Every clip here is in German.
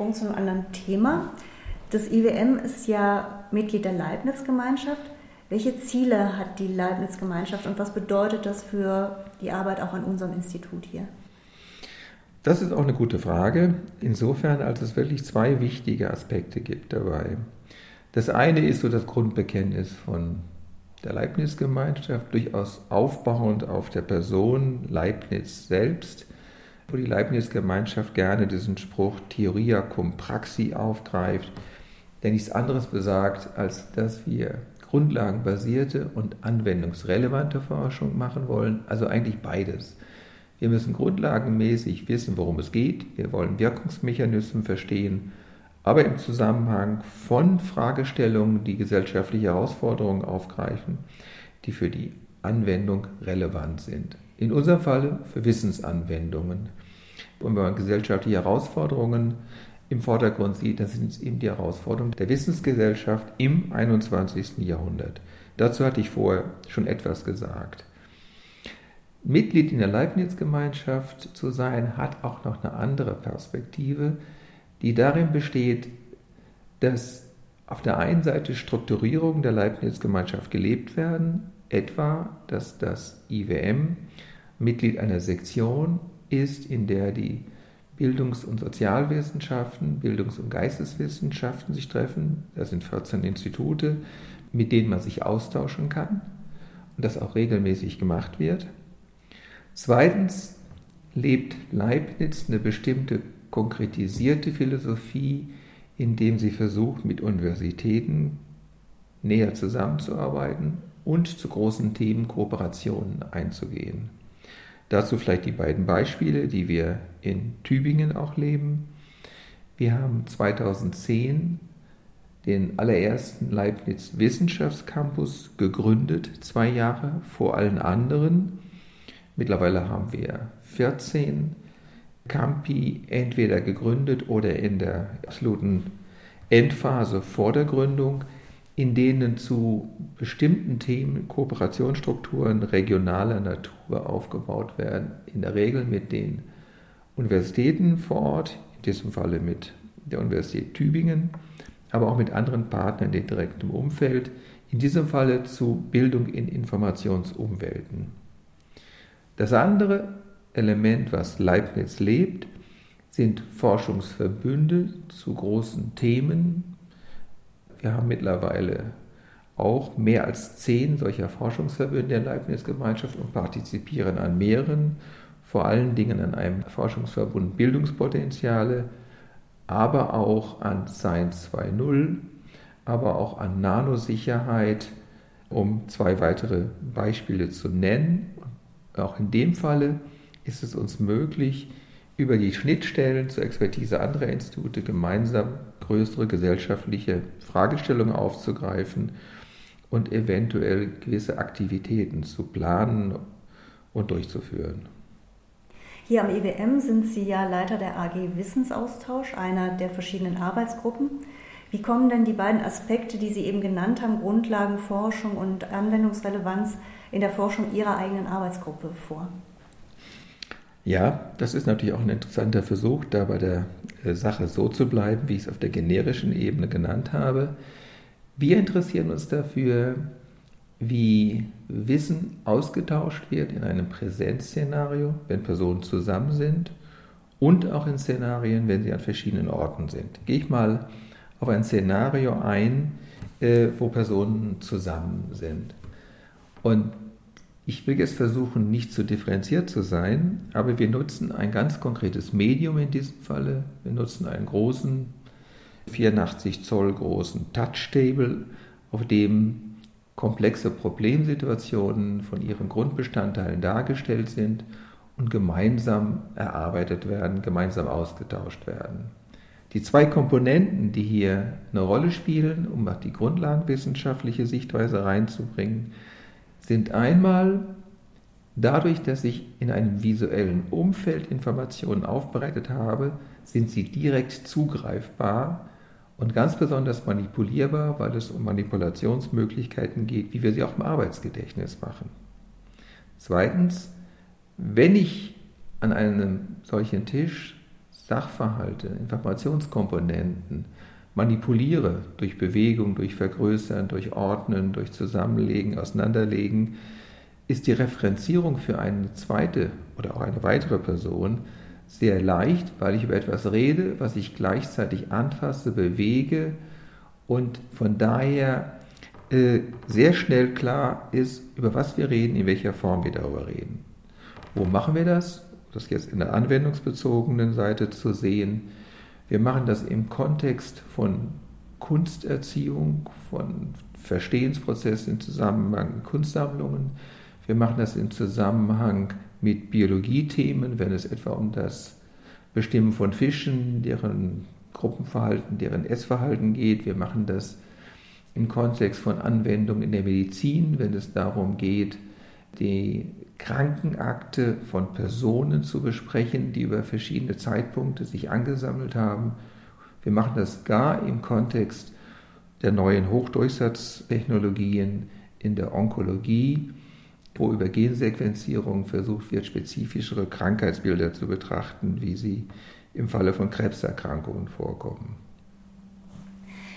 Sprung zu einem anderen Thema. Das IWM ist ja Mitglied der Leibniz-Gemeinschaft. Welche Ziele hat die Leibniz-Gemeinschaft und was bedeutet das für die Arbeit auch an unserem Institut hier? Das ist auch eine gute Frage, insofern als es wirklich zwei wichtige Aspekte gibt dabei. Das eine ist so das Grundbekenntnis von der Leibniz-Gemeinschaft, durchaus aufbauend auf der Person Leibniz selbst, wo die Leibniz-Gemeinschaft gerne diesen Spruch Theoria cum Praxi aufgreift, der nichts anderes besagt, als dass wir grundlagenbasierte und anwendungsrelevante Forschung machen wollen, also eigentlich beides. Wir müssen grundlagenmäßig wissen, worum es geht. Wir wollen Wirkungsmechanismen verstehen, aber im Zusammenhang von Fragestellungen, die gesellschaftliche Herausforderungen aufgreifen, die für die Anwendung relevant sind. In unserem Fall für Wissensanwendungen. Und wenn man gesellschaftliche Herausforderungen im Vordergrund sieht, dann sind es eben die Herausforderungen der Wissensgesellschaft im 21. Jahrhundert. Dazu hatte ich vorher schon etwas gesagt. Mitglied in der Leibniz-Gemeinschaft zu sein, hat auch noch eine andere Perspektive, die darin besteht, dass auf der einen Seite Strukturierungen der Leibniz-Gemeinschaft gelebt werden, etwa, dass das IWM Mitglied einer Sektion ist, in der die Bildungs- und Sozialwissenschaften, Bildungs- und Geisteswissenschaften sich treffen. Das sind 14 Institute, mit denen man sich austauschen kann und das auch regelmäßig gemacht wird. Zweitens lebt Leibniz eine bestimmte konkretisierte Philosophie, indem sie versucht, mit Universitäten näher zusammenzuarbeiten und zu großen Themen Kooperationen einzugehen. Dazu vielleicht die beiden Beispiele, die wir in Tübingen auch leben. Wir haben 2010 den allerersten Leibniz Wissenschaftscampus gegründet, zwei Jahre vor allen anderen. Mittlerweile haben wir 14 Campi entweder gegründet oder in der absoluten Endphase vor der Gründung, in denen zu bestimmten Themen Kooperationsstrukturen regionaler Natur aufgebaut werden, in der Regel mit den Universitäten vor Ort, in diesem Falle mit der Universität Tübingen, aber auch mit anderen Partnern in direktem Umfeld, in diesem Falle zu Bildung in Informationsumwelten. Das andere Element, was Leibniz lebt, sind Forschungsverbünde zu großen Themen. Wir haben mittlerweile auch mehr als zehn solcher Forschungsverbünde der Leibniz-Gemeinschaft und partizipieren an mehreren, vor allen Dingen an einem Forschungsverbund Bildungspotenziale, aber auch an Science 2.0, aber auch an Nanosicherheit, um zwei weitere Beispiele zu nennen. Auch in dem Falle ist es uns möglich, über die Schnittstellen zur Expertise anderer Institute gemeinsam größere gesellschaftliche Fragestellungen aufzugreifen und eventuell gewisse Aktivitäten zu planen und durchzuführen. Hier am EWM sind Sie ja Leiter der AG Wissensaustausch, einer der verschiedenen Arbeitsgruppen. Wie kommen denn die beiden Aspekte, die Sie eben genannt haben, Grundlagenforschung und Anwendungsrelevanz, in der Forschung Ihrer eigenen Arbeitsgruppe vor? Ja, das ist natürlich auch ein interessanter Versuch, da bei der äh, Sache so zu bleiben, wie ich es auf der generischen Ebene genannt habe. Wir interessieren uns dafür, wie Wissen ausgetauscht wird in einem Präsenzszenario, wenn Personen zusammen sind und auch in Szenarien, wenn sie an verschiedenen Orten sind. Gehe ich mal auf ein Szenario ein, äh, wo Personen zusammen sind. Und ich will jetzt versuchen, nicht zu differenziert zu sein, aber wir nutzen ein ganz konkretes Medium in diesem Falle. Wir nutzen einen großen, 84 Zoll großen Touchtable, auf dem komplexe Problemsituationen von ihren Grundbestandteilen dargestellt sind und gemeinsam erarbeitet werden, gemeinsam ausgetauscht werden. Die zwei Komponenten, die hier eine Rolle spielen, um die grundlagenwissenschaftliche Sichtweise reinzubringen, sind einmal dadurch, dass ich in einem visuellen Umfeld Informationen aufbereitet habe, sind sie direkt zugreifbar und ganz besonders manipulierbar, weil es um Manipulationsmöglichkeiten geht, wie wir sie auch im Arbeitsgedächtnis machen. Zweitens, wenn ich an einem solchen Tisch Sachverhalte, Informationskomponenten manipuliere durch Bewegung, durch Vergrößern, durch Ordnen, durch Zusammenlegen, Auseinanderlegen, ist die Referenzierung für eine zweite oder auch eine weitere Person sehr leicht, weil ich über etwas rede, was ich gleichzeitig anfasse, bewege und von daher äh, sehr schnell klar ist, über was wir reden, in welcher Form wir darüber reden. Wo machen wir das? Das jetzt in der anwendungsbezogenen Seite zu sehen. Wir machen das im Kontext von Kunsterziehung, von Verstehensprozessen im Zusammenhang mit Kunstsammlungen. Wir machen das im Zusammenhang mit Biologiethemen, wenn es etwa um das Bestimmen von Fischen, deren Gruppenverhalten, deren Essverhalten geht. Wir machen das im Kontext von Anwendungen in der Medizin, wenn es darum geht, die Krankenakte von Personen zu besprechen, die über verschiedene Zeitpunkte sich angesammelt haben. Wir machen das gar im Kontext der neuen Hochdurchsatztechnologien in der Onkologie wo über Gensequenzierung versucht wird, spezifischere Krankheitsbilder zu betrachten, wie sie im Falle von Krebserkrankungen vorkommen.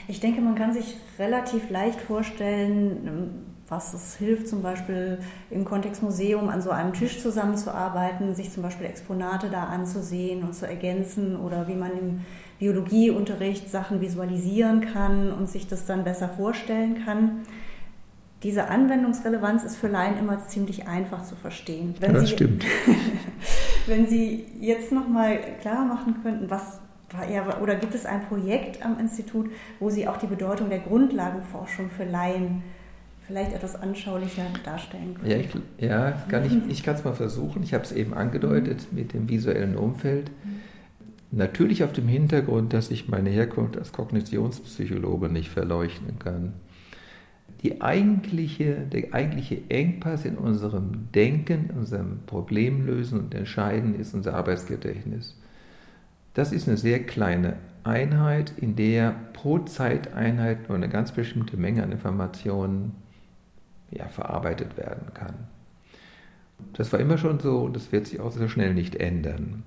Ich denke, man kann sich relativ leicht vorstellen, was es hilft, zum Beispiel im Kontext Museum an so einem Tisch zusammenzuarbeiten, sich zum Beispiel Exponate da anzusehen und zu ergänzen oder wie man im Biologieunterricht Sachen visualisieren kann und sich das dann besser vorstellen kann diese Anwendungsrelevanz ist für Laien immer ziemlich einfach zu verstehen. Wenn das Sie, stimmt. wenn Sie jetzt nochmal klar machen könnten, was eher, oder gibt es ein Projekt am Institut, wo Sie auch die Bedeutung der Grundlagenforschung für Laien vielleicht etwas anschaulicher darstellen können? Ja, ich, ja kann ich, ich kann es mal versuchen. Ich habe es eben angedeutet mhm. mit dem visuellen Umfeld. Mhm. Natürlich auf dem Hintergrund, dass ich meine Herkunft als Kognitionspsychologe nicht verleuchten kann die eigentliche, der eigentliche Engpass in unserem Denken, in unserem Problemlösen und Entscheiden ist unser Arbeitsgedächtnis. Das ist eine sehr kleine Einheit, in der pro Zeiteinheit nur eine ganz bestimmte Menge an Informationen ja, verarbeitet werden kann. Das war immer schon so und das wird sich auch so schnell nicht ändern.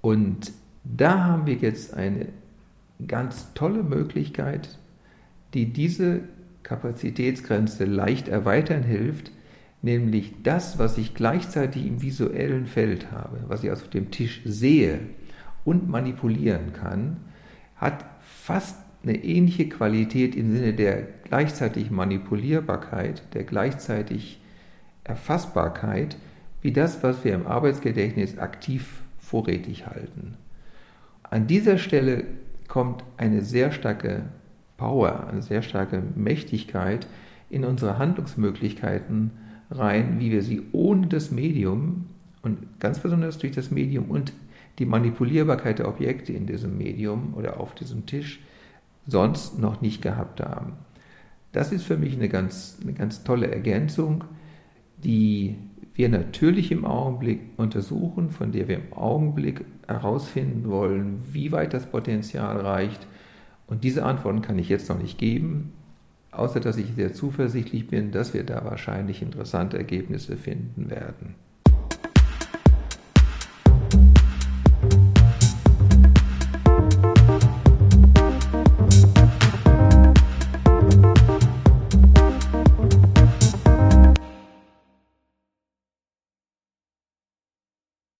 Und da haben wir jetzt eine ganz tolle Möglichkeit, die diese Kapazitätsgrenze leicht erweitern hilft, nämlich das, was ich gleichzeitig im visuellen Feld habe, was ich also auf dem Tisch sehe und manipulieren kann, hat fast eine ähnliche Qualität im Sinne der gleichzeitig Manipulierbarkeit, der gleichzeitig Erfassbarkeit, wie das, was wir im Arbeitsgedächtnis aktiv vorrätig halten. An dieser Stelle kommt eine sehr starke Power, eine sehr starke Mächtigkeit in unsere Handlungsmöglichkeiten rein, wie wir sie ohne das Medium und ganz besonders durch das Medium und die Manipulierbarkeit der Objekte in diesem Medium oder auf diesem Tisch sonst noch nicht gehabt haben. Das ist für mich eine ganz, eine ganz tolle Ergänzung, die wir natürlich im Augenblick untersuchen, von der wir im Augenblick herausfinden wollen, wie weit das Potenzial reicht, und diese Antworten kann ich jetzt noch nicht geben, außer dass ich sehr zuversichtlich bin, dass wir da wahrscheinlich interessante Ergebnisse finden werden.